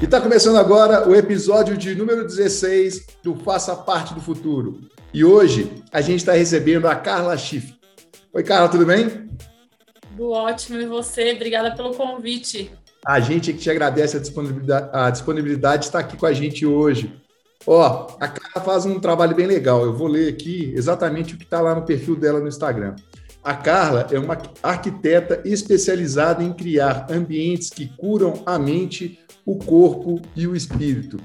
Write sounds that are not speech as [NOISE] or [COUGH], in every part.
E está começando agora o episódio de número 16 do Faça Parte do Futuro. E hoje a gente está recebendo a Carla Schiff. Oi, Carla, tudo bem? Tudo ótimo, e você? Obrigada pelo convite. A gente que te agradece a disponibilidade, a disponibilidade de estar aqui com a gente hoje. Ó, a Carla faz um trabalho bem legal. Eu vou ler aqui exatamente o que está lá no perfil dela no Instagram. A Carla é uma arquiteta especializada em criar ambientes que curam a mente, o corpo e o espírito.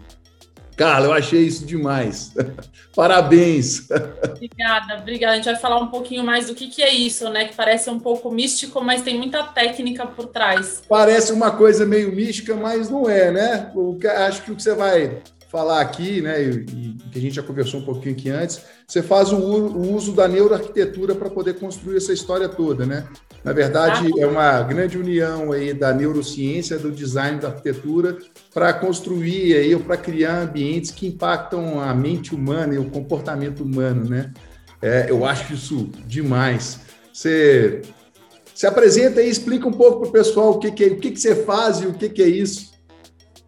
Carla, eu achei isso demais. [LAUGHS] Parabéns. [LAUGHS] Obrigada, obrigada. A gente vai falar um pouquinho mais do que, que é isso, né? Que parece um pouco místico, mas tem muita técnica por trás. Parece uma coisa meio mística, mas não é, né? Acho que o que você vai falar aqui, né, e, e, que a gente já conversou um pouquinho aqui antes, você faz o, o uso da neuroarquitetura para poder construir essa história toda, né? Na verdade, é uma grande união aí da neurociência, do design da arquitetura para construir aí ou para criar ambientes que impactam a mente humana e o comportamento humano, né? É, eu acho isso demais. Você se apresenta e explica um pouco para o pessoal o que, que é, o que, que você faz e o que, que é isso.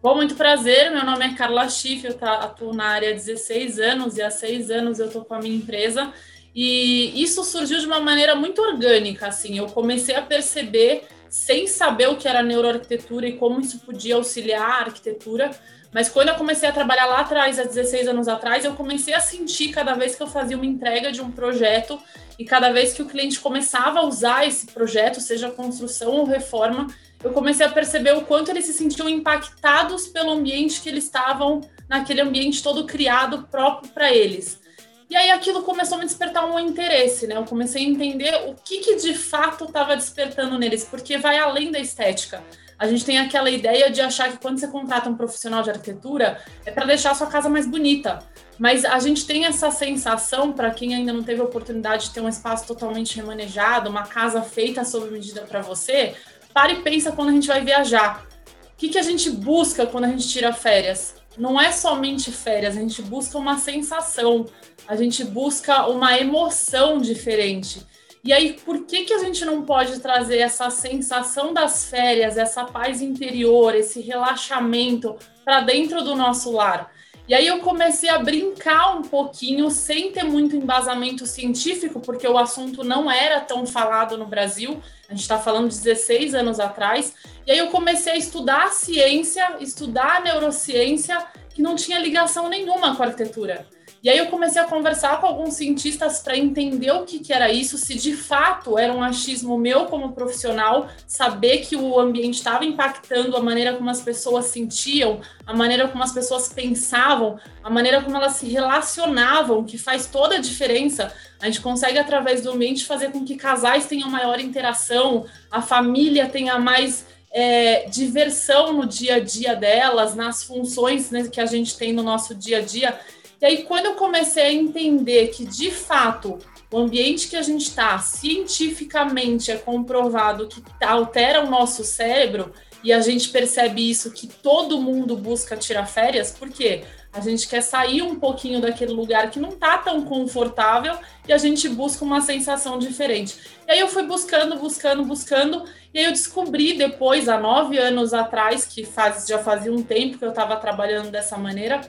Bom, muito prazer. Meu nome é Carla Schiff, eu atuo na área há 16 anos e há seis anos eu estou com a minha empresa. E isso surgiu de uma maneira muito orgânica, assim. Eu comecei a perceber, sem saber o que era neuroarquitetura e como isso podia auxiliar a arquitetura, mas quando eu comecei a trabalhar lá atrás, há 16 anos atrás, eu comecei a sentir cada vez que eu fazia uma entrega de um projeto e cada vez que o cliente começava a usar esse projeto, seja construção ou reforma, eu comecei a perceber o quanto eles se sentiam impactados pelo ambiente que eles estavam, naquele ambiente todo criado próprio para eles. E aí aquilo começou a me despertar um interesse, né? Eu comecei a entender o que, que de fato estava despertando neles, porque vai além da estética. A gente tem aquela ideia de achar que quando você contrata um profissional de arquitetura é para deixar a sua casa mais bonita. Mas a gente tem essa sensação, para quem ainda não teve a oportunidade de ter um espaço totalmente remanejado, uma casa feita sob medida para você, para e pensa quando a gente vai viajar. O que, que a gente busca quando a gente tira férias? Não é somente férias, a gente busca uma sensação, a gente busca uma emoção diferente. E aí, por que, que a gente não pode trazer essa sensação das férias, essa paz interior, esse relaxamento para dentro do nosso lar? E aí eu comecei a brincar um pouquinho, sem ter muito embasamento científico, porque o assunto não era tão falado no Brasil. A gente está falando de 16 anos atrás. E aí eu comecei a estudar a ciência, estudar a neurociência, que não tinha ligação nenhuma com a arquitetura. E aí eu comecei a conversar com alguns cientistas para entender o que, que era isso, se de fato era um achismo meu como profissional, saber que o ambiente estava impactando a maneira como as pessoas sentiam, a maneira como as pessoas pensavam, a maneira como elas se relacionavam, que faz toda a diferença. A gente consegue, através do ambiente, fazer com que casais tenham maior interação, a família tenha mais é, diversão no dia a dia delas, nas funções né, que a gente tem no nosso dia a dia. E aí, quando eu comecei a entender que, de fato, o ambiente que a gente está, cientificamente é comprovado que altera o nosso cérebro, e a gente percebe isso que todo mundo busca tirar férias, por quê? A gente quer sair um pouquinho daquele lugar que não está tão confortável e a gente busca uma sensação diferente. E aí eu fui buscando, buscando, buscando, e aí eu descobri depois, há nove anos atrás, que faz, já fazia um tempo que eu estava trabalhando dessa maneira,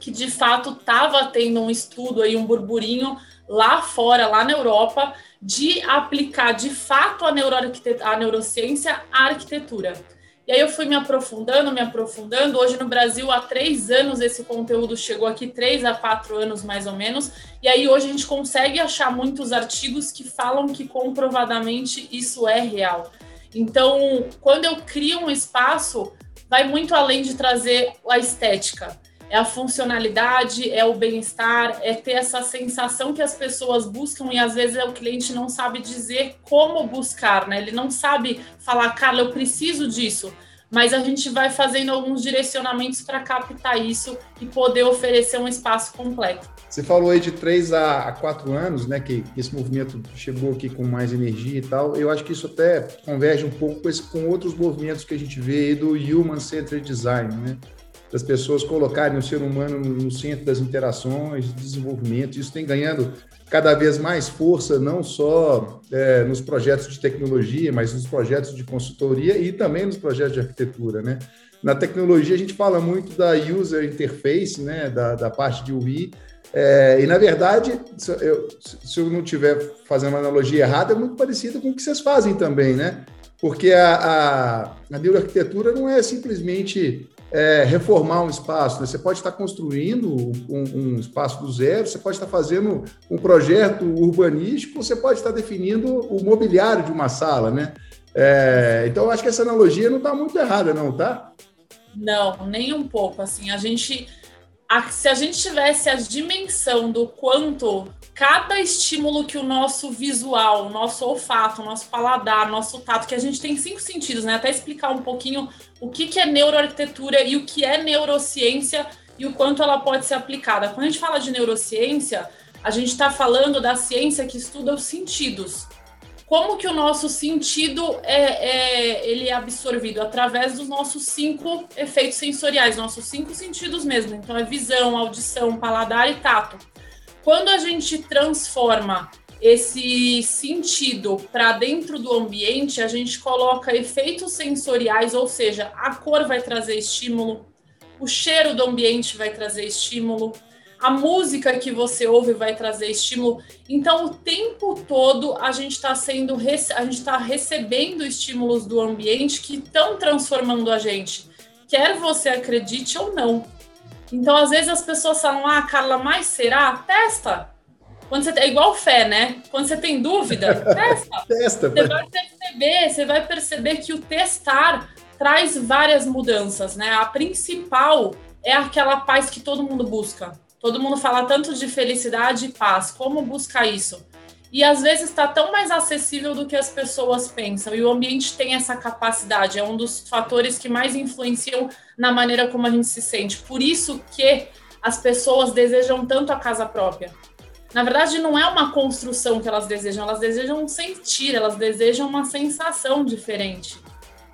que de fato estava tendo um estudo aí, um burburinho lá fora, lá na Europa, de aplicar de fato a, a neurociência à arquitetura. E aí eu fui me aprofundando, me aprofundando. Hoje no Brasil, há três anos, esse conteúdo chegou aqui, três a quatro anos mais ou menos. E aí hoje a gente consegue achar muitos artigos que falam que comprovadamente isso é real. Então, quando eu crio um espaço, vai muito além de trazer a estética é a funcionalidade, é o bem-estar, é ter essa sensação que as pessoas buscam e às vezes o cliente não sabe dizer como buscar, né? Ele não sabe falar, Carla, eu preciso disso, mas a gente vai fazendo alguns direcionamentos para captar isso e poder oferecer um espaço completo. Você falou aí de três a quatro anos, né, que esse movimento chegou aqui com mais energia e tal. Eu acho que isso até converge um pouco com, esse, com outros movimentos que a gente vê aí do Human Centered Design, né? Das pessoas colocarem o ser humano no centro das interações, desenvolvimento. Isso tem ganhando cada vez mais força, não só é, nos projetos de tecnologia, mas nos projetos de consultoria e também nos projetos de arquitetura, né? Na tecnologia, a gente fala muito da user interface, né, da, da parte de UI, é, e, na verdade, se eu, se eu não estiver fazendo uma analogia errada, é muito parecido com o que vocês fazem também, né? Porque a, a, a neuroarquitetura não é simplesmente é, reformar um espaço. Né? Você pode estar construindo um, um, espaço do zero, você pode estar fazendo um projeto urbanístico, você pode estar definindo o mobiliário de uma sala, né? É, então, eu acho que essa analogia não está muito errada, não, tá? Não, nem um pouco. Assim, a gente, a, se a gente tivesse a dimensão do quanto cada estímulo que o nosso visual, o nosso olfato, o nosso paladar, nosso tato, que a gente tem cinco sentidos, né? Até explicar um pouquinho o que, que é neuroarquitetura e o que é neurociência e o quanto ela pode ser aplicada. Quando a gente fala de neurociência, a gente está falando da ciência que estuda os sentidos. Como que o nosso sentido é, é, ele é absorvido? Através dos nossos cinco efeitos sensoriais, nossos cinco sentidos mesmo. Então, é visão, audição, paladar e tato. Quando a gente transforma esse sentido para dentro do ambiente, a gente coloca efeitos sensoriais, ou seja, a cor vai trazer estímulo, o cheiro do ambiente vai trazer estímulo, a música que você ouve vai trazer estímulo. Então, o tempo todo a gente está sendo, a gente está recebendo estímulos do ambiente que estão transformando a gente, quer você acredite ou não. Então, às vezes as pessoas falam: "Ah, Carla, mas será? Testa". Quando você é igual fé, né? Quando você tem dúvida, [LAUGHS] testa. testa. Você vai perceber, você vai perceber que o testar traz várias mudanças, né? A principal é aquela paz que todo mundo busca. Todo mundo fala tanto de felicidade e paz. Como buscar isso? E às vezes está tão mais acessível do que as pessoas pensam. E o ambiente tem essa capacidade, é um dos fatores que mais influenciam na maneira como a gente se sente. Por isso que as pessoas desejam tanto a casa própria na verdade, não é uma construção que elas desejam, elas desejam sentir, elas desejam uma sensação diferente.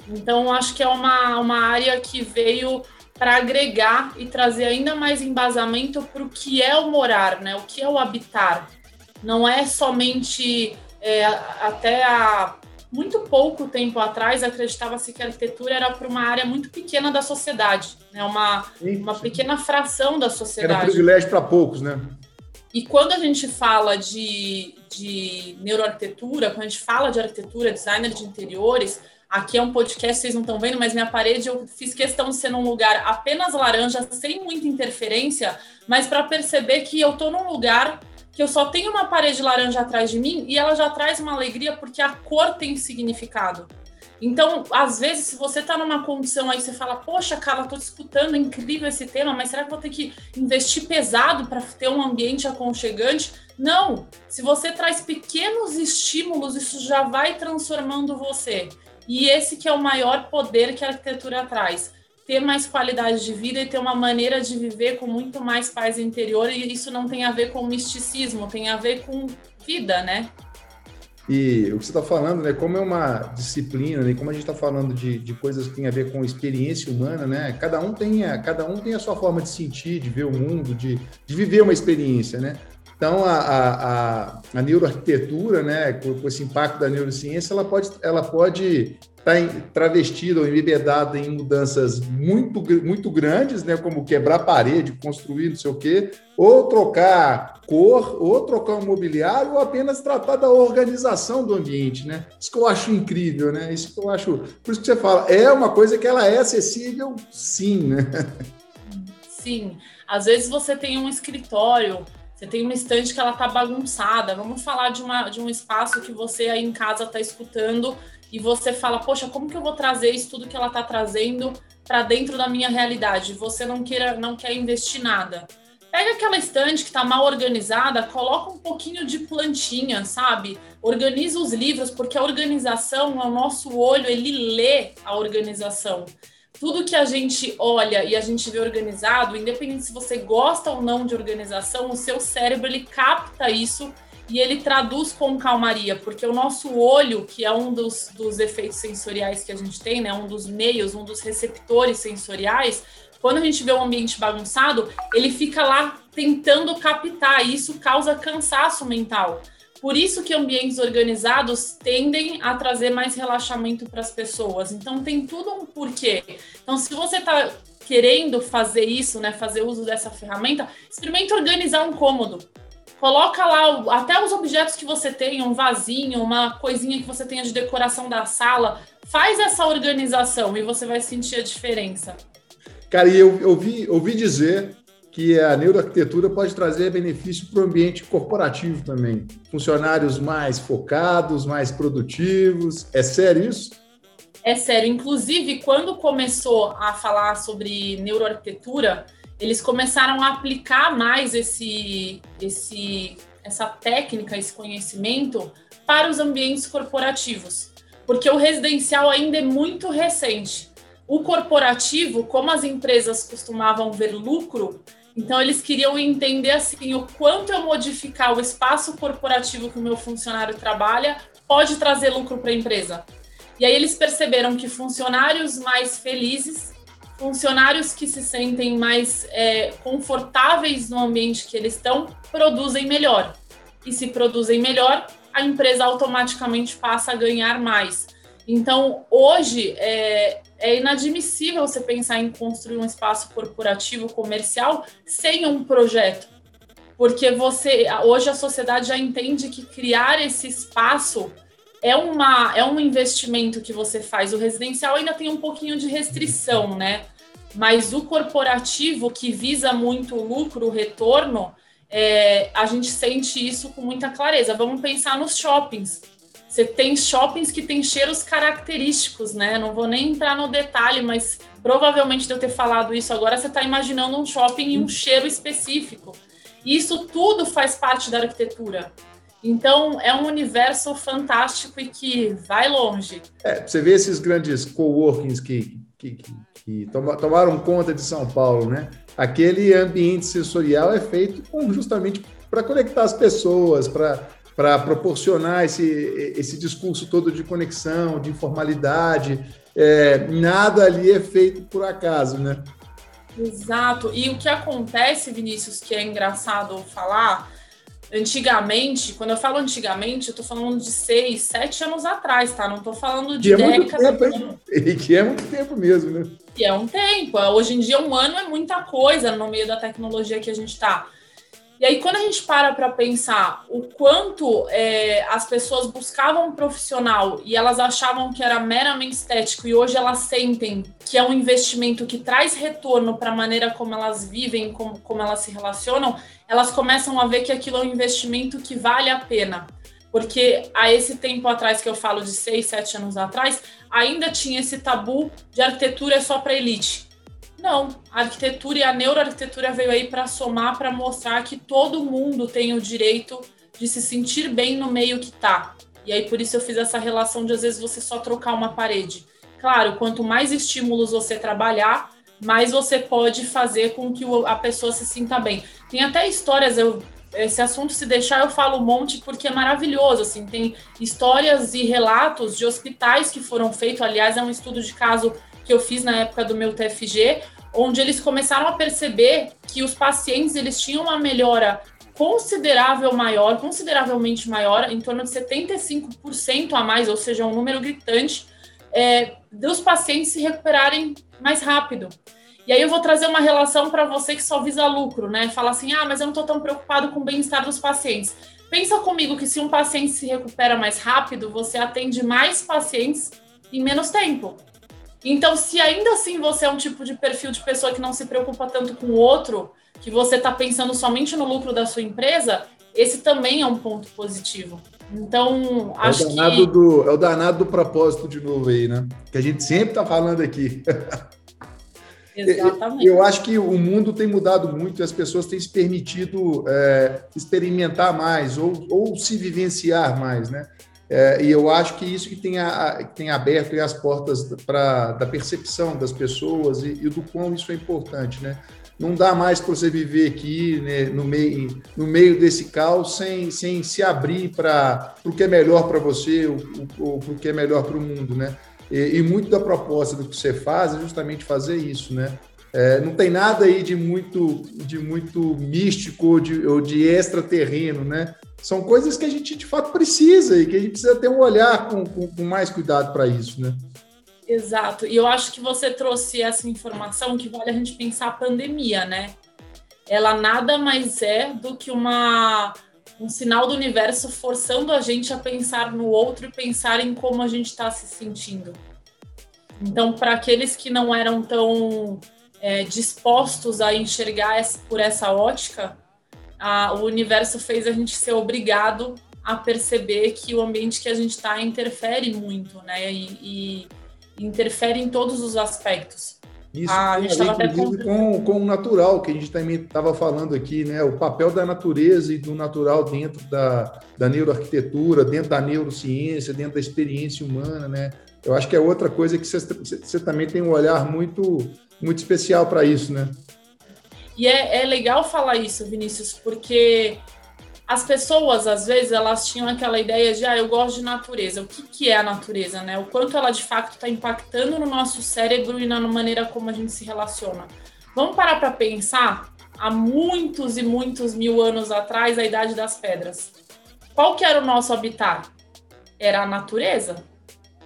Então, acho que é uma, uma área que veio para agregar e trazer ainda mais embasamento para o que é o morar, né? O que é o habitar. Não é somente é, até há muito pouco tempo atrás acreditava-se que a arquitetura era para uma área muito pequena da sociedade, né? Uma, uma pequena fração da sociedade. Era um privilégio para poucos, né? E quando a gente fala de, de neuroarquitetura, quando a gente fala de arquitetura, designer de interiores, aqui é um podcast, vocês não estão vendo, mas minha parede eu fiz questão de ser num lugar apenas laranja, sem muita interferência, mas para perceber que eu estou num lugar que eu só tenho uma parede laranja atrás de mim e ela já traz uma alegria porque a cor tem significado. Então, às vezes, se você está numa condição aí, você fala, poxa, Carla, estou escutando, é incrível esse tema, mas será que vou ter que investir pesado para ter um ambiente aconchegante? Não! Se você traz pequenos estímulos, isso já vai transformando você. E esse que é o maior poder que a arquitetura traz. Ter mais qualidade de vida e ter uma maneira de viver com muito mais paz interior, e isso não tem a ver com misticismo, tem a ver com vida, né? E o que você está falando, né? Como é uma disciplina, né? Como a gente está falando de, de coisas que têm a ver com experiência humana, né? Cada um tem a, cada um tem a sua forma de sentir, de ver o mundo, de, de viver uma experiência, né? Então, a, a, a neuroarquitetura, né, com, com, esse impacto da neurociência, ela pode, ela pode está travestida ou embebedada em mudanças muito, muito grandes, né, como quebrar parede, construir não sei o quê, ou trocar cor, ou trocar um mobiliário, ou apenas tratar da organização do ambiente, né? Isso que eu acho incrível, né? Isso que eu acho. Por isso que você fala, é uma coisa que ela é acessível, sim, né? Sim. Às vezes você tem um escritório você tem uma estante que ela tá bagunçada. Vamos falar de, uma, de um espaço que você aí em casa está escutando e você fala, poxa, como que eu vou trazer isso tudo que ela está trazendo para dentro da minha realidade? Você não queira, não quer investir nada. Pega aquela estante que está mal organizada, coloca um pouquinho de plantinha, sabe? Organiza os livros, porque a organização, o nosso olho, ele lê a organização. Tudo que a gente olha e a gente vê organizado, independente se você gosta ou não de organização, o seu cérebro ele capta isso e ele traduz com calmaria, porque o nosso olho, que é um dos, dos efeitos sensoriais que a gente tem, né, um dos meios, um dos receptores sensoriais, quando a gente vê um ambiente bagunçado, ele fica lá tentando captar, e isso causa cansaço mental. Por isso que ambientes organizados tendem a trazer mais relaxamento para as pessoas. Então tem tudo um porquê. Então, se você está querendo fazer isso, né, fazer uso dessa ferramenta, experimente organizar um cômodo. Coloca lá até os objetos que você tem, um vasinho, uma coisinha que você tenha de decoração da sala. Faz essa organização e você vai sentir a diferença. Cara, e eu ouvi, ouvi dizer que a neuroarquitetura pode trazer benefício para o ambiente corporativo também. Funcionários mais focados, mais produtivos. É sério isso? É sério. Inclusive, quando começou a falar sobre neuroarquitetura, eles começaram a aplicar mais esse, esse, essa técnica, esse conhecimento para os ambientes corporativos, porque o residencial ainda é muito recente. O corporativo, como as empresas costumavam ver lucro, então eles queriam entender assim o quanto eu modificar o espaço corporativo que o meu funcionário trabalha pode trazer lucro para a empresa. E aí eles perceberam que funcionários mais felizes, funcionários que se sentem mais é, confortáveis no ambiente que eles estão, produzem melhor. E se produzem melhor, a empresa automaticamente passa a ganhar mais. Então, hoje, é, é inadmissível você pensar em construir um espaço corporativo comercial sem um projeto. Porque você hoje a sociedade já entende que criar esse espaço é, uma, é um investimento que você faz. O residencial ainda tem um pouquinho de restrição, né? Mas o corporativo, que visa muito o lucro, o retorno, é, a gente sente isso com muita clareza. Vamos pensar nos shoppings. Você tem shoppings que têm cheiros característicos, né? Não vou nem entrar no detalhe, mas provavelmente de eu ter falado isso agora, você está imaginando um shopping e um cheiro específico. E isso tudo faz parte da arquitetura. Então, é um universo fantástico e que vai longe. É, você vê esses grandes coworkings que, que, que, que tomaram conta de São Paulo, né? Aquele ambiente sensorial é feito justamente para conectar as pessoas, para para proporcionar esse, esse discurso todo de conexão, de informalidade. É, nada ali é feito por acaso, né? Exato. E o que acontece, Vinícius, que é engraçado falar, antigamente, quando eu falo antigamente, eu estou falando de seis, sete anos atrás, tá? Não estou falando de é décadas. Tempo, e que é muito tempo mesmo, né? Que é um tempo. Hoje em dia, um ano é muita coisa no meio da tecnologia que a gente está. E aí, quando a gente para para pensar o quanto é, as pessoas buscavam um profissional e elas achavam que era meramente estético, e hoje elas sentem que é um investimento que traz retorno para a maneira como elas vivem, como, como elas se relacionam, elas começam a ver que aquilo é um investimento que vale a pena. Porque há esse tempo atrás, que eu falo de seis, sete anos atrás, ainda tinha esse tabu de arquitetura só para elite não, a arquitetura e a neuroarquitetura veio aí para somar, para mostrar que todo mundo tem o direito de se sentir bem no meio que tá. E aí por isso eu fiz essa relação de às vezes você só trocar uma parede. Claro, quanto mais estímulos você trabalhar, mais você pode fazer com que a pessoa se sinta bem. Tem até histórias, eu, esse assunto se deixar eu falo um monte porque é maravilhoso, assim, tem histórias e relatos de hospitais que foram feitos, aliás, é um estudo de caso que eu fiz na época do meu TFG, onde eles começaram a perceber que os pacientes eles tinham uma melhora considerável maior, consideravelmente maior, em torno de 75% a mais, ou seja, um número gritante, é, dos pacientes se recuperarem mais rápido. E aí eu vou trazer uma relação para você que só visa lucro, né? Fala assim, ah, mas eu não estou tão preocupado com o bem-estar dos pacientes. Pensa comigo que se um paciente se recupera mais rápido, você atende mais pacientes em menos tempo. Então, se ainda assim você é um tipo de perfil de pessoa que não se preocupa tanto com o outro, que você está pensando somente no lucro da sua empresa, esse também é um ponto positivo. Então, é acho o danado que. Do, é o danado do propósito de novo aí, né? Que a gente sempre está falando aqui. [LAUGHS] Exatamente. Eu acho que o mundo tem mudado muito e as pessoas têm se permitido é, experimentar mais ou, ou se vivenciar mais, né? É, e eu acho que isso que tem, a, que tem aberto as portas pra, da percepção das pessoas e, e, do quão isso é importante, né? Não dá mais para você viver aqui né, no, meio, no meio desse caos sem, sem se abrir para o que é melhor para você ou, ou para o que é melhor para o mundo, né? E, e, muito da proposta do que você faz é justamente fazer isso, né? É, não tem nada aí de muito, de muito místico ou de, ou de extraterreno, né? São coisas que a gente de fato precisa e que a gente precisa ter um olhar com, com, com mais cuidado para isso, né? Exato. E eu acho que você trouxe essa informação que vale a gente pensar a pandemia, né? Ela nada mais é do que uma um sinal do universo forçando a gente a pensar no outro e pensar em como a gente está se sentindo. Então, para aqueles que não eram tão é, dispostos a enxergar por essa ótica, a, o universo fez a gente ser obrigado a perceber que o ambiente que a gente está interfere muito, né? E, e, interfere em todos os aspectos. Isso ah, a gente estava até com... com, com o natural, que a gente também estava falando aqui, né? O papel da natureza e do natural dentro da, da neuroarquitetura, dentro da neurociência, dentro da experiência humana, né? Eu acho que é outra coisa que você também tem um olhar muito, muito especial para isso, né? E é, é legal falar isso, Vinícius, porque as pessoas, às vezes, elas tinham aquela ideia de, ah, eu gosto de natureza. O que, que é a natureza, né? O quanto ela, de fato, está impactando no nosso cérebro e na maneira como a gente se relaciona. Vamos parar para pensar? Há muitos e muitos mil anos atrás, a Idade das Pedras. Qual que era o nosso habitat? Era a natureza.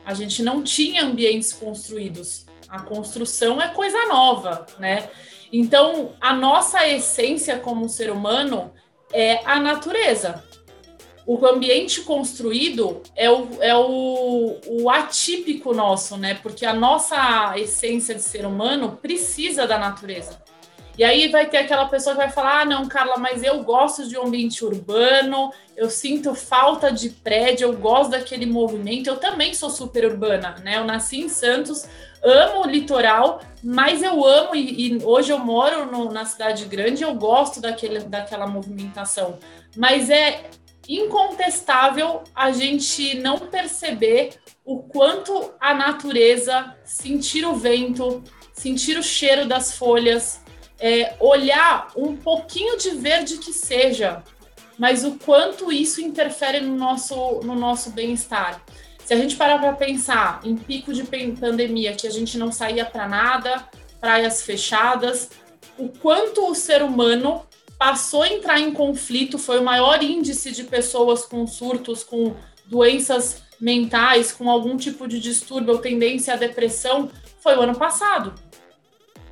A gente não tinha ambientes construídos. A construção é coisa nova, né? Então, a nossa essência como ser humano é a natureza. O ambiente construído é o, é o, o atípico nosso, né? Porque a nossa essência de ser humano precisa da natureza. E aí vai ter aquela pessoa que vai falar: ah, não, Carla, mas eu gosto de um ambiente urbano, eu sinto falta de prédio, eu gosto daquele movimento. Eu também sou super urbana, né? Eu nasci em Santos, amo o litoral, mas eu amo e, e hoje eu moro no, na cidade grande, eu gosto daquele, daquela movimentação. Mas é incontestável a gente não perceber o quanto a natureza, sentir o vento, sentir o cheiro das folhas, é, olhar um pouquinho de verde que seja, mas o quanto isso interfere no nosso, no nosso bem-estar. Se a gente parar para pensar em pico de pandemia, que a gente não saía para nada, praias fechadas, o quanto o ser humano passou a entrar em conflito, foi o maior índice de pessoas com surtos, com doenças mentais, com algum tipo de distúrbio ou tendência à depressão, foi o ano passado.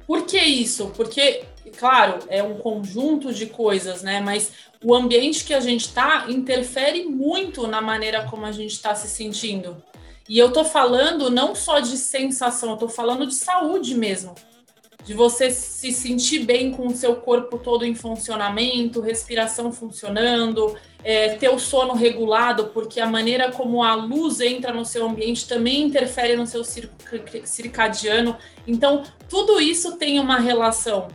Por que isso? Porque, claro, é um conjunto de coisas, né? Mas o ambiente que a gente está interfere muito na maneira como a gente está se sentindo. E eu tô falando não só de sensação, eu tô falando de saúde mesmo. De você se sentir bem com o seu corpo todo em funcionamento, respiração funcionando, é, ter o sono regulado, porque a maneira como a luz entra no seu ambiente também interfere no seu circadiano. Então, tudo isso tem uma relação.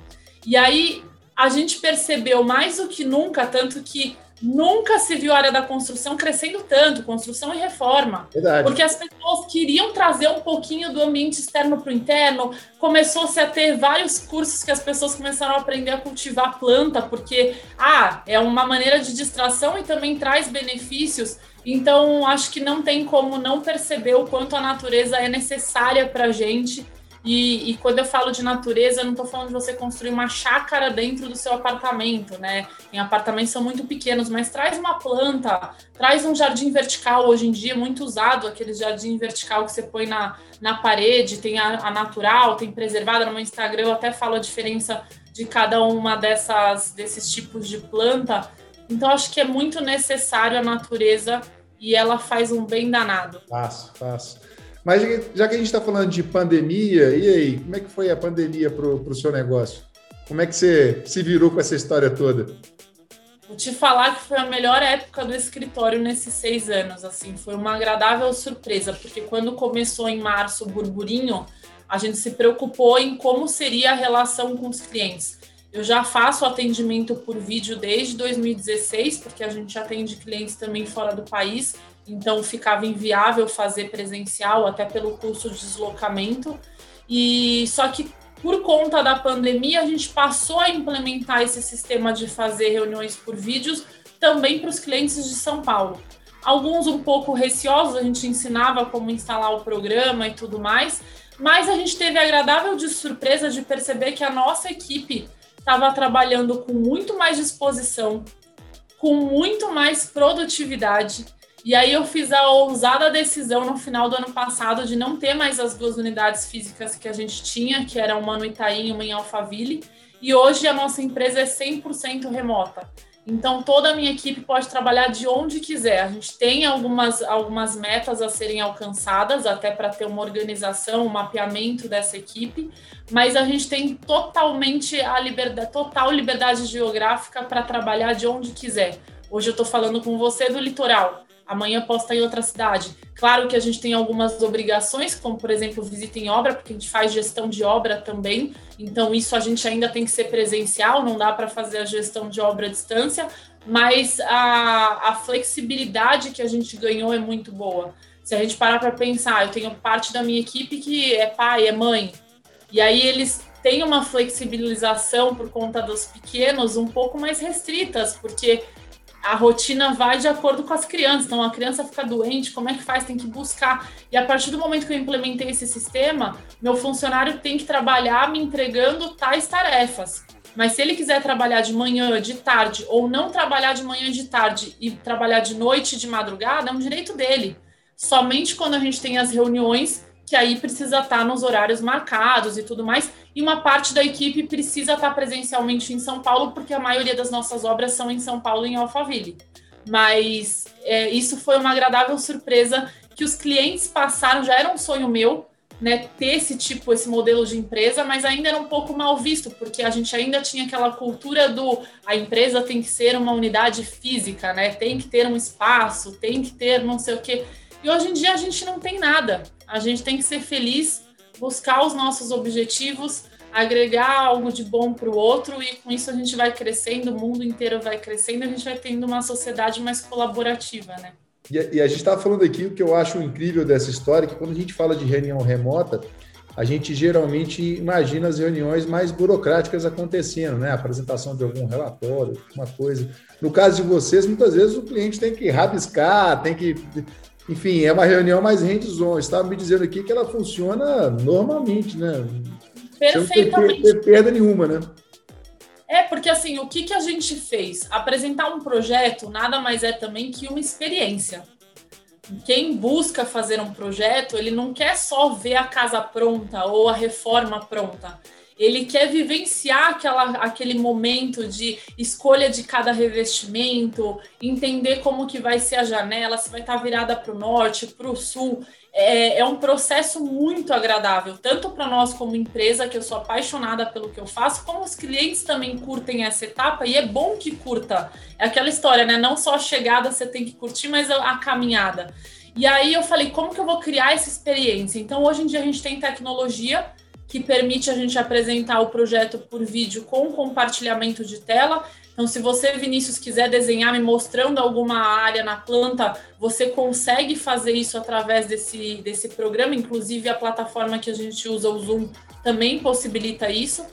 E aí, a gente percebeu mais do que nunca, tanto que nunca se viu a área da construção crescendo tanto, construção e reforma. Verdade. Porque as pessoas queriam trazer um pouquinho do ambiente externo para o interno, começou-se a ter vários cursos que as pessoas começaram a aprender a cultivar planta, porque, ah, é uma maneira de distração e também traz benefícios. Então, acho que não tem como não perceber o quanto a natureza é necessária para a gente e, e, quando eu falo de natureza, eu não estou falando de você construir uma chácara dentro do seu apartamento, né? Em apartamentos são muito pequenos, mas traz uma planta, traz um jardim vertical. Hoje em dia, muito usado aquele jardim vertical que você põe na, na parede, tem a, a natural, tem preservada. No meu Instagram eu até falo a diferença de cada uma dessas desses tipos de planta. Então, acho que é muito necessário a natureza e ela faz um bem danado. Faço, faço. Mas já que a gente está falando de pandemia, e aí, como é que foi a pandemia para o seu negócio? Como é que você se virou com essa história toda? Vou te falar que foi a melhor época do escritório nesses seis anos. Assim, foi uma agradável surpresa, porque quando começou em março o burburinho, a gente se preocupou em como seria a relação com os clientes. Eu já faço atendimento por vídeo desde 2016, porque a gente atende clientes também fora do país então ficava inviável fazer presencial até pelo custo de deslocamento. E só que por conta da pandemia a gente passou a implementar esse sistema de fazer reuniões por vídeos também para os clientes de São Paulo. Alguns um pouco receosos, a gente ensinava como instalar o programa e tudo mais, Mas a gente teve a agradável de surpresa de perceber que a nossa equipe estava trabalhando com muito mais disposição, com muito mais produtividade. E aí eu fiz a ousada decisão no final do ano passado de não ter mais as duas unidades físicas que a gente tinha, que era uma no Itaim e uma em Alphaville. E hoje a nossa empresa é 100% remota. Então, toda a minha equipe pode trabalhar de onde quiser. A gente tem algumas, algumas metas a serem alcançadas, até para ter uma organização, um mapeamento dessa equipe, mas a gente tem totalmente a liberdade, total liberdade geográfica para trabalhar de onde quiser. Hoje eu estou falando com você do litoral amanhã posso estar em outra cidade. Claro que a gente tem algumas obrigações, como por exemplo visita em obra, porque a gente faz gestão de obra também, então isso a gente ainda tem que ser presencial, não dá para fazer a gestão de obra à distância, mas a, a flexibilidade que a gente ganhou é muito boa. Se a gente parar para pensar, eu tenho parte da minha equipe que é pai, é mãe, e aí eles têm uma flexibilização por conta dos pequenos um pouco mais restritas, porque a rotina vai de acordo com as crianças. Então, a criança fica doente, como é que faz? Tem que buscar. E a partir do momento que eu implementei esse sistema, meu funcionário tem que trabalhar me entregando tais tarefas. Mas se ele quiser trabalhar de manhã, de tarde, ou não trabalhar de manhã e de tarde e trabalhar de noite de madrugada, é um direito dele. Somente quando a gente tem as reuniões que aí precisa estar nos horários marcados e tudo mais, e uma parte da equipe precisa estar presencialmente em São Paulo, porque a maioria das nossas obras são em São Paulo, em Alphaville. Mas é, isso foi uma agradável surpresa que os clientes passaram, já era um sonho meu, né, ter esse tipo, esse modelo de empresa, mas ainda era um pouco mal visto, porque a gente ainda tinha aquela cultura do a empresa tem que ser uma unidade física, né? Tem que ter um espaço, tem que ter não sei o quê. E hoje em dia a gente não tem nada. A gente tem que ser feliz, buscar os nossos objetivos, agregar algo de bom para o outro e com isso a gente vai crescendo, o mundo inteiro vai crescendo, a gente vai tendo uma sociedade mais colaborativa, né? E, e a gente estava falando aqui o que eu acho incrível dessa história, que quando a gente fala de reunião remota, a gente geralmente imagina as reuniões mais burocráticas acontecendo, né? A apresentação de algum relatório, uma coisa. No caso de vocês, muitas vezes o cliente tem que rabiscar, tem que enfim, é uma reunião mais hands-on. Estava me dizendo aqui que ela funciona normalmente, né? Perfeitamente. Ter, perda nenhuma, né? É, porque assim, o que, que a gente fez? Apresentar um projeto nada mais é também que uma experiência. Quem busca fazer um projeto, ele não quer só ver a casa pronta ou a reforma pronta ele quer vivenciar aquela, aquele momento de escolha de cada revestimento, entender como que vai ser a janela, se vai estar virada para o norte, para o sul. É, é, um processo muito agradável, tanto para nós como empresa, que eu sou apaixonada pelo que eu faço, como os clientes também curtem essa etapa, e é bom que curta. É aquela história, né? Não só a chegada você tem que curtir, mas a caminhada. E aí eu falei, como que eu vou criar essa experiência? Então, hoje em dia a gente tem tecnologia que permite a gente apresentar o projeto por vídeo com compartilhamento de tela. Então, se você, Vinícius, quiser desenhar me mostrando alguma área na planta, você consegue fazer isso através desse, desse programa. Inclusive, a plataforma que a gente usa, o Zoom, também possibilita isso.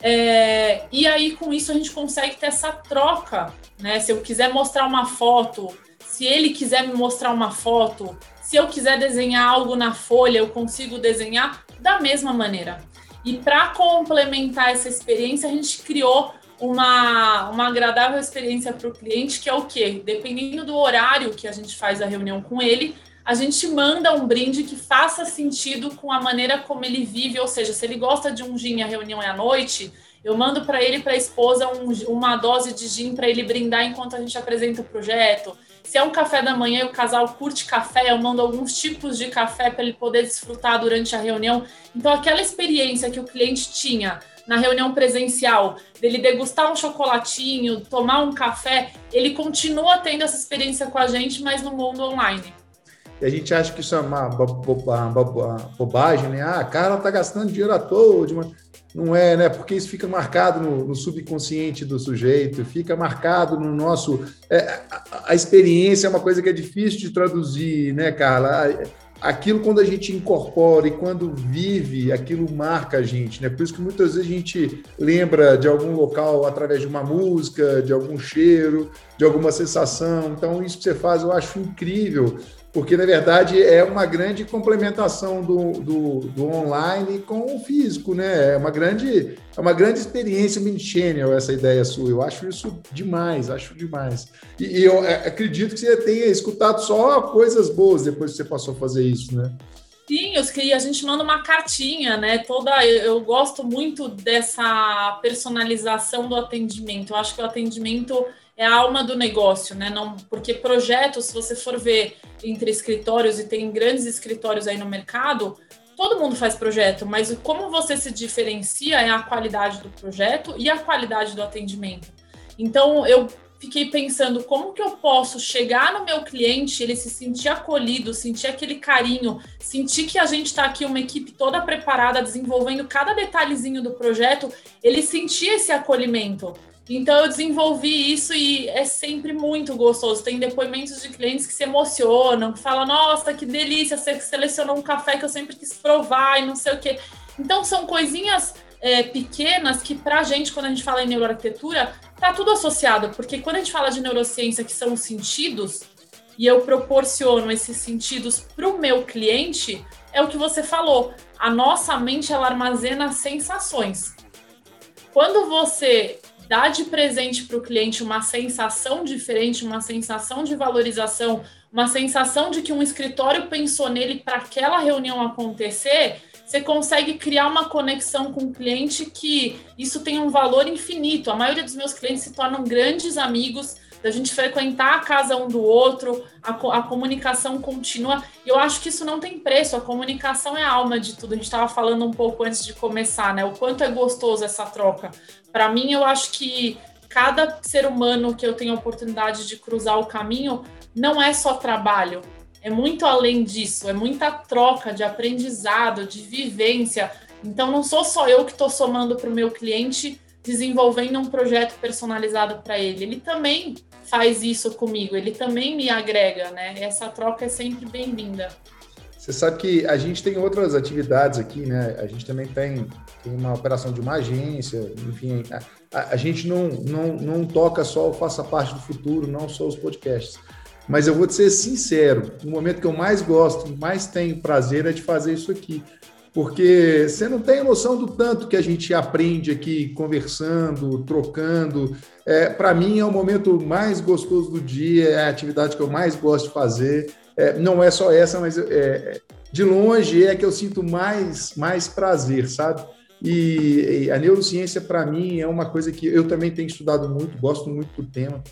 É, e aí, com isso, a gente consegue ter essa troca. Né? Se eu quiser mostrar uma foto, se ele quiser me mostrar uma foto, se eu quiser desenhar algo na folha, eu consigo desenhar da mesma maneira. E para complementar essa experiência, a gente criou uma, uma agradável experiência para o cliente, que é o quê? Dependendo do horário que a gente faz a reunião com ele, a gente manda um brinde que faça sentido com a maneira como ele vive, ou seja, se ele gosta de um gin e a reunião é à noite, eu mando para ele para a esposa um, uma dose de gin para ele brindar enquanto a gente apresenta o projeto. Se é um café da manhã e o casal curte café, eu mando alguns tipos de café para ele poder desfrutar durante a reunião. Então, aquela experiência que o cliente tinha na reunião presencial, dele degustar um chocolatinho, tomar um café, ele continua tendo essa experiência com a gente, mas no mundo online. E a gente acha que isso é uma, bobagem, né? Ah, a cara tá gastando dinheiro à toa. Não é, né? Porque isso fica marcado no, no subconsciente do sujeito, fica marcado no nosso. É, a, a, experiência é uma coisa que é difícil de traduzir, né, Carla? Aquilo, quando a gente incorpora e quando vive, aquilo marca a gente, né? Por isso que muitas vezes a gente lembra de algum local através de uma música, de algum cheiro, de alguma sensação. Então, isso que você faz eu acho incrível porque na verdade é uma grande complementação do, do, do, online com o físico, né? É uma grande, é uma grande experiência mini-channel essa ideia sua. Eu acho isso demais, acho demais. E, e eu é, acredito que você tenha escutado só coisas boas depois que você passou a fazer isso, né? Sim, eu queria, a gente manda uma cartinha, né? Toda, eu, gosto muito dessa personalização do atendimento. Eu acho que o atendimento é a alma do negócio, né? Não, porque projetos, se você for ver entre escritórios, e tem grandes escritórios aí no mercado, todo mundo faz projeto, mas como você se diferencia é a qualidade do projeto e a qualidade do atendimento. Então, eu fiquei pensando como que eu posso chegar no meu cliente, ele se sentir acolhido, sentir aquele carinho, sentir que a gente está aqui, uma equipe toda preparada, desenvolvendo cada detalhezinho do projeto, ele sentir esse acolhimento. Então eu desenvolvi isso e é sempre muito gostoso. Tem depoimentos de clientes que se emocionam, que falam: "Nossa, que delícia, você selecionou um café que eu sempre quis provar e não sei o quê". Então são coisinhas é, pequenas que para a gente, quando a gente fala em neuroarquitetura, tá tudo associado, porque quando a gente fala de neurociência, que são os sentidos, e eu proporciono esses sentidos para o meu cliente, é o que você falou. A nossa mente ela armazena sensações. Quando você dá de presente para o cliente uma sensação diferente, uma sensação de valorização, uma sensação de que um escritório pensou nele para aquela reunião acontecer, você consegue criar uma conexão com o cliente que isso tem um valor infinito. A maioria dos meus clientes se tornam grandes amigos, da gente frequentar a casa um do outro, a, a comunicação contínua. E eu acho que isso não tem preço, a comunicação é a alma de tudo. A gente estava falando um pouco antes de começar, né? O quanto é gostoso essa troca. Para mim, eu acho que cada ser humano que eu tenho a oportunidade de cruzar o caminho não é só trabalho, é muito além disso, é muita troca de aprendizado, de vivência. Então, não sou só eu que estou somando para o meu cliente desenvolvendo um projeto personalizado para ele. Ele também faz isso comigo, ele também me agrega, né? Essa troca é sempre bem-vinda. Você sabe que a gente tem outras atividades aqui, né? A gente também tem, tem uma operação de uma agência, enfim, a, a, gente não, não, não toca só o Faça Parte do Futuro, não só os podcasts. Mas eu vou te ser sincero, o momento que eu mais gosto, mais tenho prazer é de fazer isso aqui. Porque você não tem noção do tanto que a gente aprende aqui conversando, trocando. É, Para mim é o momento mais gostoso do dia, é a atividade que eu mais gosto de fazer. É, não é só essa, mas é, de longe é que eu sinto mais, mais prazer, sabe? E, a neurociência, para mim, é uma coisa que eu também tenho estudado muito, gosto muito do tema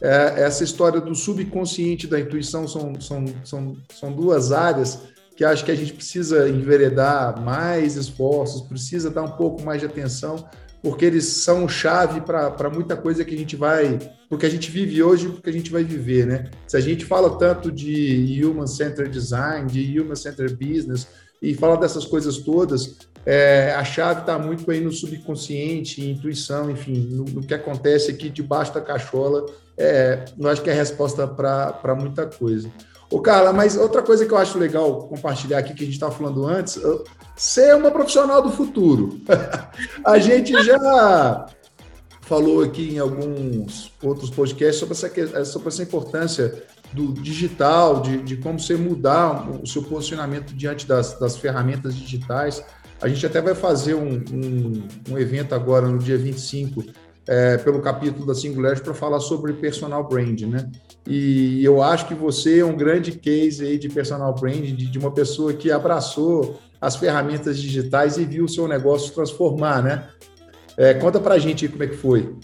é, essa história do subconsciente da intuição são, são, são, são duas áreas que acho que a gente precisa enveredar mais esforços, precisa dar um pouco mais de atenção, porque eles são chave para muita coisa que a gente vai, porque a gente vive hoje porque a gente vai viver, né? Se a gente fala tanto de Human Centered Design, de Human Centered Business, e fala dessas coisas todas, é, a chave está muito aí no subconsciente, intuição, enfim, no, no, que acontece aqui debaixo da cachola, é, eu acho que é a resposta para muita coisa. Ô, Carla, mas outra coisa que eu acho legal compartilhar aqui, que a gente estava falando antes, é uma profissional do futuro. [LAUGHS] a gente já falou aqui em alguns outros podcasts sobre essa, sobre essa importância do digital, de, de como você mudar o seu posicionamento diante das, das ferramentas digitais. A gente até vai fazer um, um, um evento agora no dia 25, é, pelo capítulo da Singularity, para falar sobre personal brand, né? E eu acho que você é um grande case aí de personal brand, de, uma pessoa que abraçou as ferramentas digitais e viu o seu negócio transformar, né? É, conta para a gente como é que foi.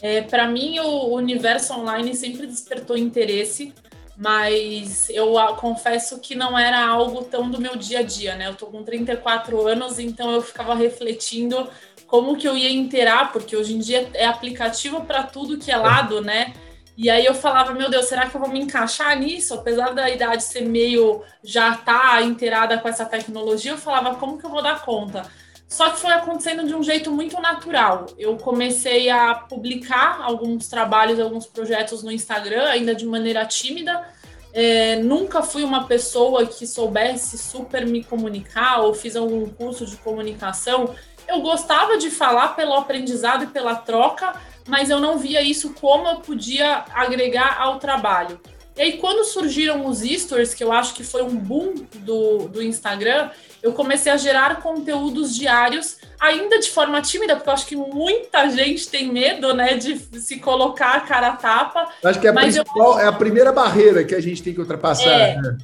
É, para mim, o universo online sempre despertou interesse mas eu confesso que não era algo tão do meu dia a dia, né? Eu tô com 34 anos, então eu ficava refletindo como que eu ia inteirar, porque hoje em dia é aplicativo para tudo que é lado, né? E aí eu falava, meu Deus, será que eu vou me encaixar nisso? Apesar da idade ser meio já tá inteirada com essa tecnologia, eu falava, como que eu vou dar conta? Só que foi acontecendo de um jeito muito natural. Eu comecei a publicar alguns trabalhos, alguns projetos no Instagram, ainda de maneira tímida. É, nunca fui uma pessoa que soubesse super me comunicar ou fiz algum curso de comunicação. Eu gostava de falar pelo aprendizado e pela troca, mas eu não via isso como eu podia agregar ao trabalho. E aí, quando surgiram os stories, que eu acho que foi um boom do, do Instagram, eu comecei a gerar conteúdos diários, ainda de forma tímida, porque eu acho que muita gente tem medo, né, de se colocar a cara a tapa. Acho que é a, principal, eu... é a primeira barreira que a gente tem que ultrapassar. É, né?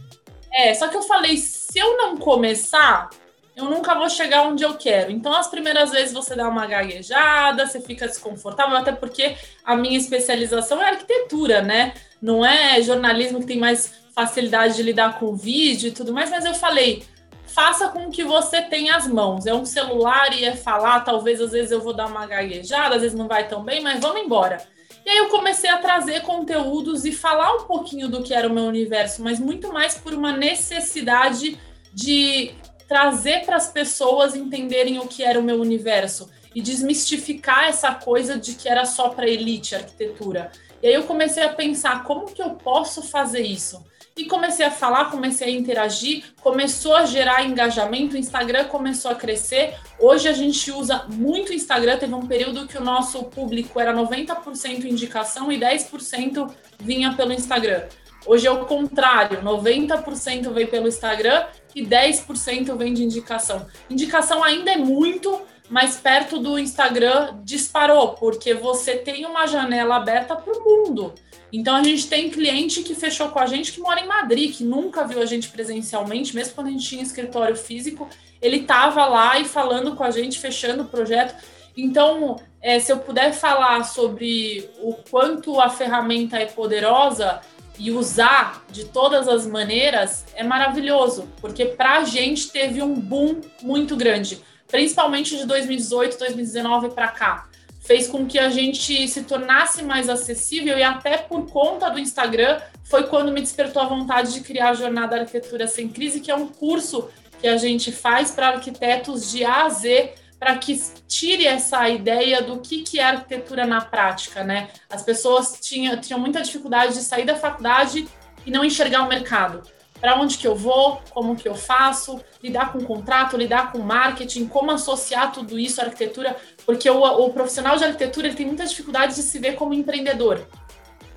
é, só que eu falei, se eu não começar, eu nunca vou chegar onde eu quero. Então, as primeiras vezes você dá uma gaguejada, você fica desconfortável, até porque a minha especialização é arquitetura, né? Não é jornalismo que tem mais facilidade de lidar com vídeo e tudo mais, mas eu falei, faça com que você tenha as mãos. É um celular e é falar, talvez às vezes eu vou dar uma gaguejada, às vezes não vai tão bem, mas vamos embora. E aí eu comecei a trazer conteúdos e falar um pouquinho do que era o meu universo, mas muito mais por uma necessidade de trazer para as pessoas entenderem o que era o meu universo e desmistificar essa coisa de que era só para elite arquitetura. E aí eu comecei a pensar como que eu posso fazer isso. E comecei a falar, comecei a interagir, começou a gerar engajamento, o Instagram começou a crescer. Hoje a gente usa muito o Instagram, teve um período que o nosso público era 90% indicação e 10% vinha pelo Instagram. Hoje é o contrário, 90% vem pelo Instagram e 10% vem de indicação. Indicação ainda é muito, mas perto do Instagram disparou, porque você tem uma janela aberta para o mundo. Então a gente tem cliente que fechou com a gente que mora em Madrid, que nunca viu a gente presencialmente, mesmo quando a gente tinha escritório físico, ele estava lá e falando com a gente, fechando o projeto. Então, é, se eu puder falar sobre o quanto a ferramenta é poderosa, e usar de todas as maneiras é maravilhoso, porque para a gente teve um boom muito grande, principalmente de 2018, 2019 para cá. Fez com que a gente se tornasse mais acessível e até por conta do Instagram foi quando me despertou a vontade de criar a Jornada Arquitetura Sem Crise, que é um curso que a gente faz para arquitetos de A a Z para que tire essa ideia do que, que é arquitetura na prática, né? As pessoas tinham, tinham muita dificuldade de sair da faculdade e não enxergar o mercado. Para onde que eu vou, como que eu faço, lidar com contrato, lidar com marketing, como associar tudo isso à arquitetura, porque o, o profissional de arquitetura ele tem muita dificuldade de se ver como empreendedor.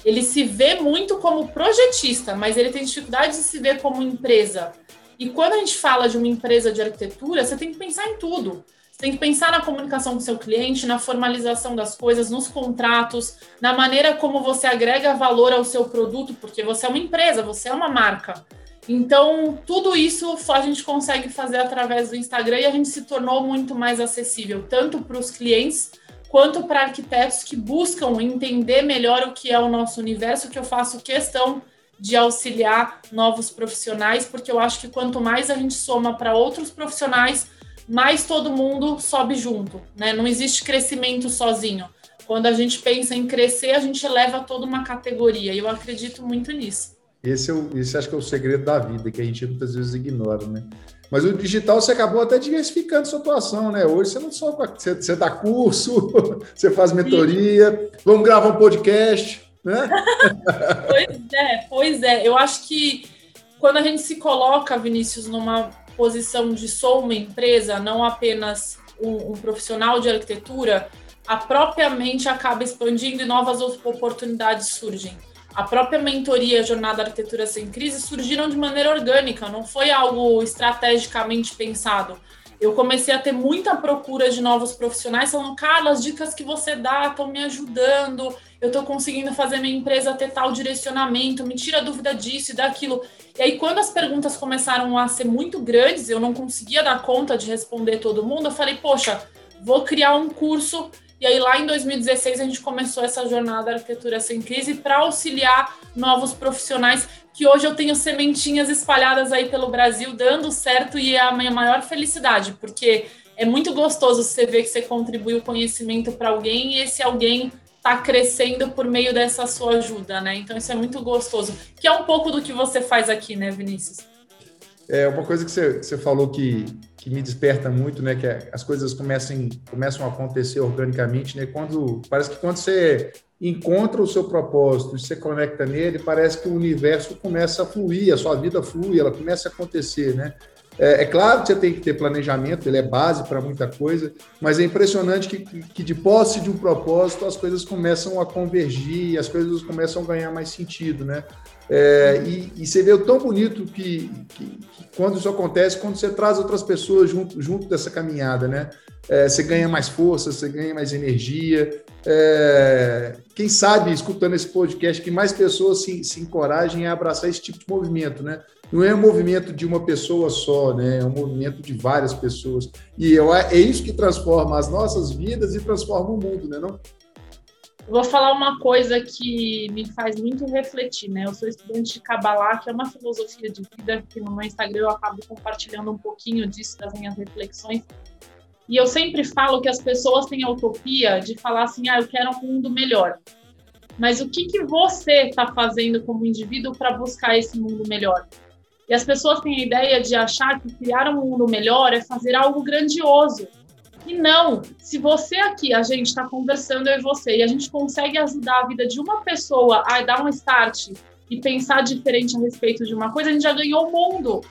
Ele se vê muito como projetista, mas ele tem dificuldade de se ver como empresa. E quando a gente fala de uma empresa de arquitetura, você tem que pensar em tudo tem que pensar na comunicação com seu cliente, na formalização das coisas, nos contratos, na maneira como você agrega valor ao seu produto, porque você é uma empresa, você é uma marca. Então, tudo isso a gente consegue fazer através do Instagram e a gente se tornou muito mais acessível, tanto para os clientes quanto para arquitetos que buscam entender melhor o que é o nosso universo, que eu faço questão de auxiliar novos profissionais, porque eu acho que quanto mais a gente soma para outros profissionais, mas todo mundo sobe junto, né? Não existe crescimento sozinho. Quando a gente pensa em crescer, a gente leva toda uma categoria, e eu acredito muito nisso. Esse, é o, esse acho que é o segredo da vida, que a gente muitas vezes ignora, né? Mas o digital você acabou até diversificando sua atuação, né? Hoje você não só você, você dá curso, [LAUGHS] você faz mentoria, Sim. vamos gravar um podcast, né? [LAUGHS] pois é, pois é. Eu acho que quando a gente se coloca, Vinícius, numa posição de sou uma empresa, não apenas um, um profissional de arquitetura, a própria mente acaba expandindo e novas oportunidades surgem. A própria mentoria Jornada Arquitetura Sem Crise surgiram de maneira orgânica, não foi algo estrategicamente pensado. Eu comecei a ter muita procura de novos profissionais falando, Carla, as dicas que você dá estão me ajudando, eu estou conseguindo fazer minha empresa ter tal direcionamento, me tira a dúvida disso e daquilo. E aí, quando as perguntas começaram a ser muito grandes, eu não conseguia dar conta de responder todo mundo, eu falei, poxa, vou criar um curso. E aí, lá em 2016, a gente começou essa jornada Arquitetura Sem Crise para auxiliar novos profissionais, que hoje eu tenho sementinhas espalhadas aí pelo Brasil, dando certo e é a minha maior felicidade, porque é muito gostoso você ver que você contribuiu conhecimento para alguém e esse alguém está crescendo por meio dessa sua ajuda, né? Então isso é muito gostoso, que é um pouco do que você faz aqui, né, Vinícius? É uma coisa que você, você falou que, que me desperta muito, né? Que é, as coisas começam, começam a acontecer organicamente, né? Quando parece que quando você encontra o seu propósito você conecta nele, parece que o universo começa a fluir, a sua vida flui, ela começa a acontecer, né? É, é, claro que você tem que ter planejamento, ele é base para muita coisa, mas é impressionante que, que, de posse de um propósito as coisas começam a convergir, as coisas começam a ganhar mais sentido, né? É, e, e, você vê o tão bonito que, que, que, quando isso acontece, quando você traz outras pessoas junto, junto dessa caminhada, né? É, você ganha mais força, você ganha mais energia. É, quem sabe, escutando esse podcast, que mais pessoas se, se encorajem a abraçar esse tipo de movimento, né? Não é um movimento de uma pessoa só, né? É um movimento de várias pessoas. E eu, é isso que transforma as nossas vidas e transforma o mundo, né? Não? vou falar uma coisa que me faz muito refletir, né? Eu sou estudante de Kabbalah, que é uma filosofia de vida, que no meu Instagram eu acabo compartilhando um pouquinho disso, das minhas reflexões. E eu sempre falo que as pessoas têm a utopia de falar assim, ah, eu quero um mundo melhor. Mas o que, que você está fazendo como indivíduo para buscar esse mundo melhor? E as pessoas têm a ideia de achar que criar um mundo melhor é fazer algo grandioso. E não, se você aqui, a gente está conversando, eu e você, e a gente consegue ajudar a vida de uma pessoa a dar um start e pensar diferente a respeito de uma coisa, a gente já ganhou o mundo.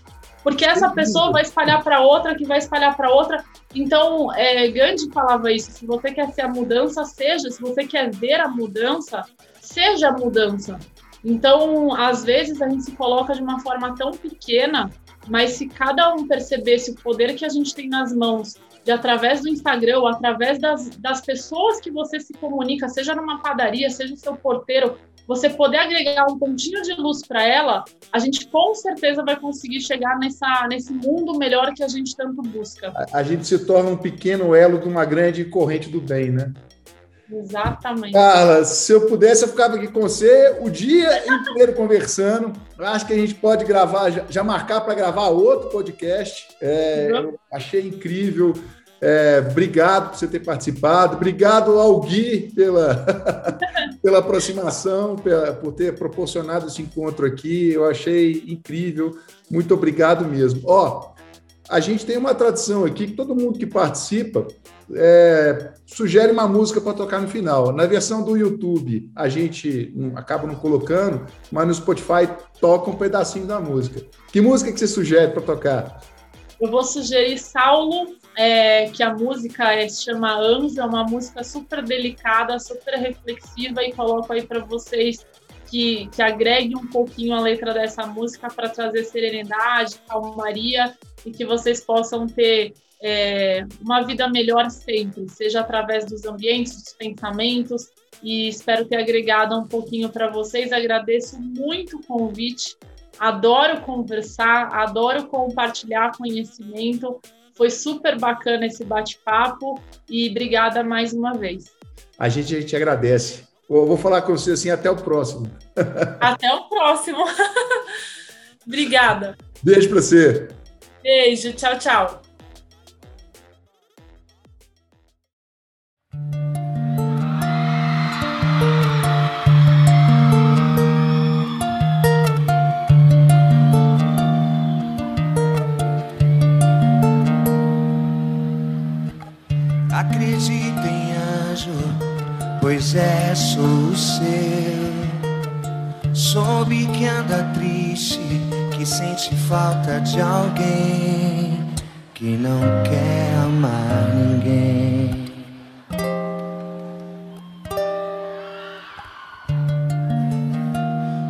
Porque essa pessoa vai espalhar para outra, que vai espalhar para outra. Então, é, Gandhi falava isso: se você quer ser a mudança, seja. Se você quer ver a mudança, seja a mudança. Então, às vezes, a gente se coloca de uma forma tão pequena, mas se cada um percebesse o poder que a gente tem nas mãos de através do Instagram, ou através das, das pessoas que você se comunica, seja numa padaria, seja o seu porteiro, você poder agregar um pontinho de luz para ela, a gente com certeza vai conseguir chegar nessa, nesse mundo melhor que a gente tanto busca. A, a gente se torna um pequeno elo de uma grande corrente do bem, né? Exatamente. Carla, se eu pudesse, eu ficava aqui com você o dia inteiro conversando. Acho que a gente pode gravar, já, já marcar para gravar outro podcast. É, uhum. achei incrível. É, obrigado por você ter participado. Obrigado ao Gui pela, [LAUGHS] pela aproximação, pela, por ter proporcionado esse encontro aqui. Eu achei incrível. Muito obrigado mesmo. Ó, a gente tem uma tradição aqui que todo mundo que participa é, sugere uma música para tocar no final. Na versão do YouTube, a gente acaba não colocando, mas no Spotify toca um pedacinho da música. Que música que você sugere para tocar? Eu vou sugerir Saulo é, que a música é, se chama Anjo, é uma música super delicada, super reflexiva e coloco aí para vocês que, que agregue um pouquinho a letra dessa música para trazer serenidade, calmaria e que vocês possam ter é, uma vida melhor sempre, seja através dos ambientes, dos pensamentos e espero ter agregado um pouquinho para vocês. Agradeço muito o convite, adoro conversar, adoro compartilhar conhecimento. Foi super bacana esse bate-papo e obrigada mais uma vez. A gente, a gente agradece. Eu vou falar com você assim, até o próximo. [LAUGHS] Até o próximo. [LAUGHS] obrigada. Beijo para você. Beijo, tchau, tchau. Pois é, sou o seu. Soube que anda triste, que sente falta de alguém, que não quer amar ninguém.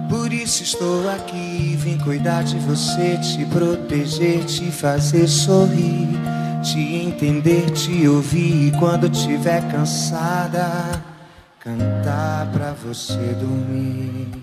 Por isso estou aqui, vim cuidar de você, te proteger, te fazer sorrir, te entender, te ouvir quando tiver cansada cantar pra você dormir.